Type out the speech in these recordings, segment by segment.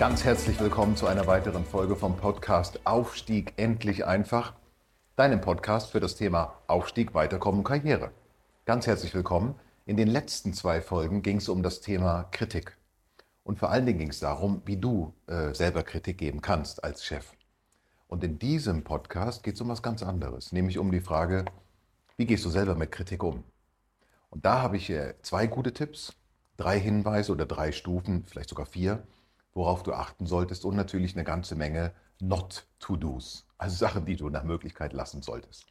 Ganz herzlich willkommen zu einer weiteren Folge vom Podcast Aufstieg endlich einfach, deinem Podcast für das Thema Aufstieg, Weiterkommen, Karriere. Ganz herzlich willkommen. In den letzten zwei Folgen ging es um das Thema Kritik. Und vor allen Dingen ging es darum, wie du äh, selber Kritik geben kannst als Chef. Und in diesem Podcast geht es um was ganz anderes, nämlich um die Frage, wie gehst du selber mit Kritik um? Und da habe ich äh, zwei gute Tipps, drei Hinweise oder drei Stufen, vielleicht sogar vier, worauf du achten solltest und natürlich eine ganze Menge Not-to-Dos, also Sachen, die du nach Möglichkeit lassen solltest.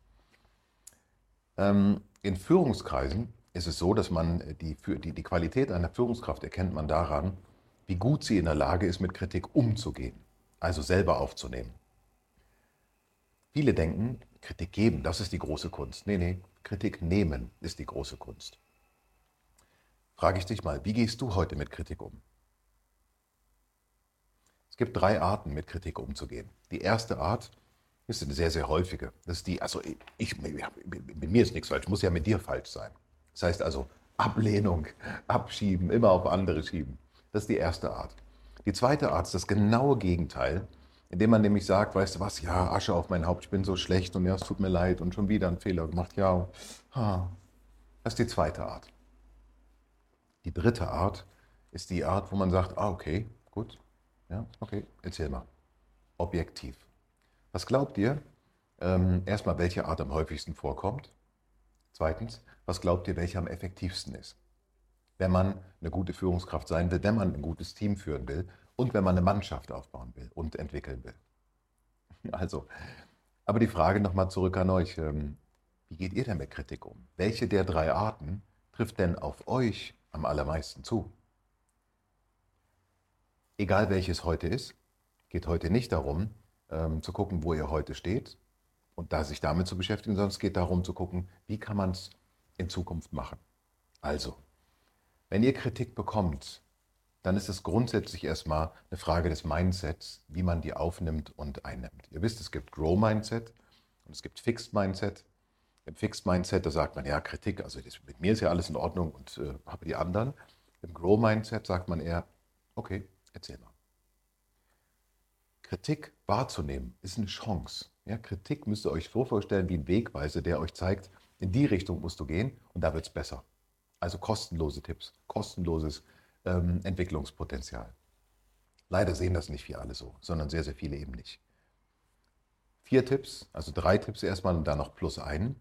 Ähm, in Führungskreisen ist es so, dass man die, die, die Qualität einer Führungskraft erkennt man daran, wie gut sie in der Lage ist, mit Kritik umzugehen, also selber aufzunehmen. Viele denken, Kritik geben, das ist die große Kunst. Nee, nee, Kritik nehmen ist die große Kunst. Frage ich dich mal, wie gehst du heute mit Kritik um? Gibt drei Arten, mit Kritik umzugehen. Die erste Art ist eine sehr, sehr häufige. Das ist die, also ich, mit mir ist nichts falsch, muss ja mit dir falsch sein. Das heißt also Ablehnung, abschieben, immer auf andere schieben. Das ist die erste Art. Die zweite Art ist das genaue Gegenteil, indem man nämlich sagt, weißt du was, ja, Asche auf mein Haupt, ich bin so schlecht und ja, es tut mir leid und schon wieder einen Fehler gemacht, ja. Das ist die zweite Art. Die dritte Art ist die Art, wo man sagt, ah, okay, gut, ja, okay, erzähl mal. Objektiv. Was glaubt ihr? Ähm, erstmal, welche Art am häufigsten vorkommt? Zweitens, was glaubt ihr, welche am effektivsten ist? Wenn man eine gute Führungskraft sein will, wenn man ein gutes Team führen will und wenn man eine Mannschaft aufbauen will und entwickeln will. Also, aber die Frage nochmal zurück an euch. Ähm, wie geht ihr denn mit Kritik um? Welche der drei Arten trifft denn auf euch am allermeisten zu? Egal welches heute ist, geht heute nicht darum, ähm, zu gucken, wo ihr heute steht und da sich damit zu beschäftigen, sondern es geht darum zu gucken, wie kann man es in Zukunft machen. Also, wenn ihr Kritik bekommt, dann ist es grundsätzlich erstmal eine Frage des Mindsets, wie man die aufnimmt und einnimmt. Ihr wisst, es gibt Grow Mindset und es gibt Fixed Mindset. Im Fixed Mindset, da sagt man, ja, Kritik, also das, mit mir ist ja alles in Ordnung und äh, habe die anderen. Im Grow Mindset sagt man eher, okay, Erzähl mal. Kritik wahrzunehmen ist eine Chance. Ja, Kritik müsst ihr euch so vorstellen wie ein Wegweiser, der euch zeigt, in die Richtung musst du gehen und da wird es besser. Also kostenlose Tipps, kostenloses ähm, Entwicklungspotenzial. Leider sehen das nicht viele alle so, sondern sehr, sehr viele eben nicht. Vier Tipps, also drei Tipps erstmal und dann noch plus einen.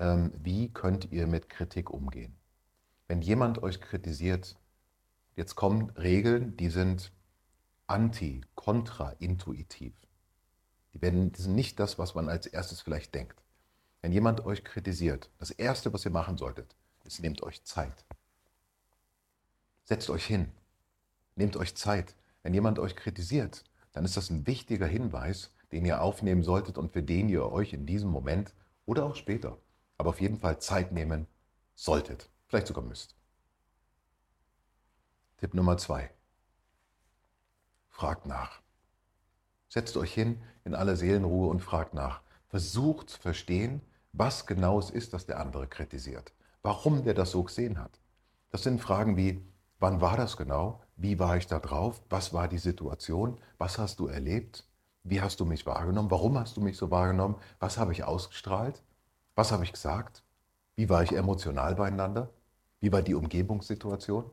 Ähm, wie könnt ihr mit Kritik umgehen? Wenn jemand euch kritisiert, Jetzt kommen Regeln, die sind anti, kontraintuitiv. Die, werden, die sind nicht das, was man als erstes vielleicht denkt. Wenn jemand euch kritisiert, das Erste, was ihr machen solltet, ist, nehmt euch Zeit. Setzt euch hin. Nehmt euch Zeit. Wenn jemand euch kritisiert, dann ist das ein wichtiger Hinweis, den ihr aufnehmen solltet und für den ihr euch in diesem Moment oder auch später, aber auf jeden Fall Zeit nehmen solltet. Vielleicht sogar müsst. Tipp Nummer zwei. Fragt nach. Setzt euch hin in aller Seelenruhe und fragt nach. Versucht zu verstehen, was genau es ist, das der andere kritisiert. Warum der das so gesehen hat. Das sind Fragen wie, wann war das genau? Wie war ich da drauf? Was war die Situation? Was hast du erlebt? Wie hast du mich wahrgenommen? Warum hast du mich so wahrgenommen? Was habe ich ausgestrahlt? Was habe ich gesagt? Wie war ich emotional beieinander? Wie war die Umgebungssituation?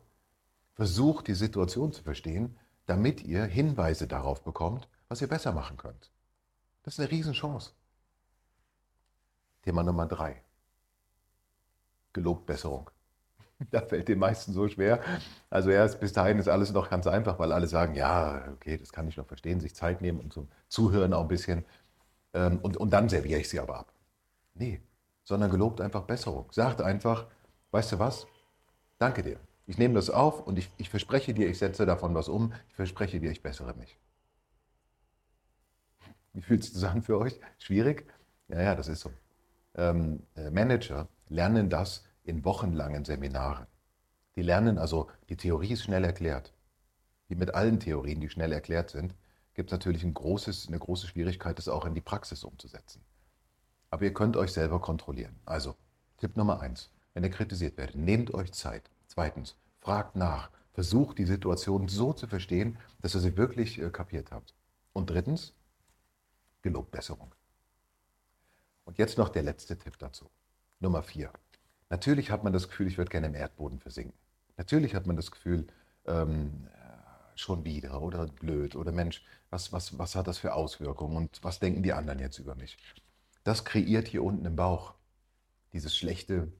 Versucht die Situation zu verstehen, damit ihr Hinweise darauf bekommt, was ihr besser machen könnt. Das ist eine Riesenchance. Thema Nummer drei. Gelobt Besserung. Da fällt den meisten so schwer. Also erst bis dahin ist alles noch ganz einfach, weil alle sagen, ja, okay, das kann ich noch verstehen, sich Zeit nehmen und zum Zuhören auch ein bisschen. Ähm, und, und dann serviere ich sie aber ab. Nee, sondern gelobt einfach Besserung. Sagt einfach, weißt du was? Danke dir. Ich nehme das auf und ich, ich verspreche dir, ich setze davon was um. Ich verspreche dir, ich bessere mich. Wie fühlt sich das an für euch? Schwierig? Ja, ja, das ist so. Ähm, äh, Manager lernen das in wochenlangen Seminaren. Die lernen also, die Theorie ist schnell erklärt. Wie mit allen Theorien, die schnell erklärt sind, gibt es natürlich ein großes, eine große Schwierigkeit, das auch in die Praxis umzusetzen. Aber ihr könnt euch selber kontrollieren. Also, Tipp Nummer eins, wenn ihr kritisiert werdet, nehmt euch Zeit. Zweitens, fragt nach. Versucht die Situation so zu verstehen, dass ihr sie wirklich äh, kapiert habt. Und drittens, gelobt Besserung. Und jetzt noch der letzte Tipp dazu. Nummer vier. Natürlich hat man das Gefühl, ich würde gerne im Erdboden versinken. Natürlich hat man das Gefühl, ähm, schon wieder oder blöd oder Mensch, was, was, was hat das für Auswirkungen und was denken die anderen jetzt über mich? Das kreiert hier unten im Bauch dieses schlechte,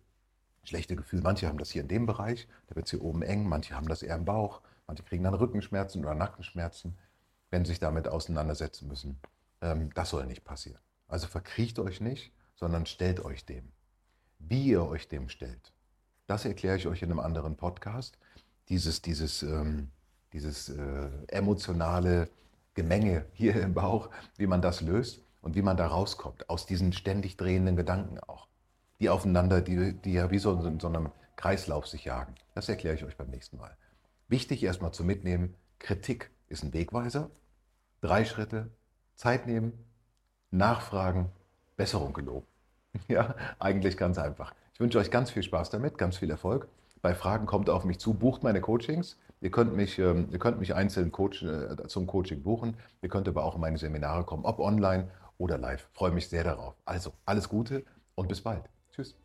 schlechte Gefühl. Manche haben das hier in dem Bereich, da wird es hier oben eng, manche haben das eher im Bauch, manche kriegen dann Rückenschmerzen oder Nackenschmerzen, wenn sie sich damit auseinandersetzen müssen. Ähm, das soll nicht passieren. Also verkriecht euch nicht, sondern stellt euch dem. Wie ihr euch dem stellt, das erkläre ich euch in einem anderen Podcast. Dieses, dieses, ähm, dieses äh, emotionale Gemenge hier im Bauch, wie man das löst und wie man da rauskommt, aus diesen ständig drehenden Gedanken auch, die aufeinander, die, die ja wie so in so einem Kreislauf sich jagen. Das erkläre ich euch beim nächsten Mal. Wichtig erstmal zu mitnehmen, Kritik ist ein Wegweiser. Drei Schritte, Zeit nehmen, nachfragen, Besserung geloben. Ja, eigentlich ganz einfach. Ich wünsche euch ganz viel Spaß damit, ganz viel Erfolg. Bei Fragen kommt auf mich zu, bucht meine Coachings. Ihr könnt mich, ähm, ihr könnt mich einzeln Coach, äh, zum Coaching buchen. Ihr könnt aber auch in meine Seminare kommen, ob online oder live. Ich freue mich sehr darauf. Also, alles Gute und bis bald. Tschüss.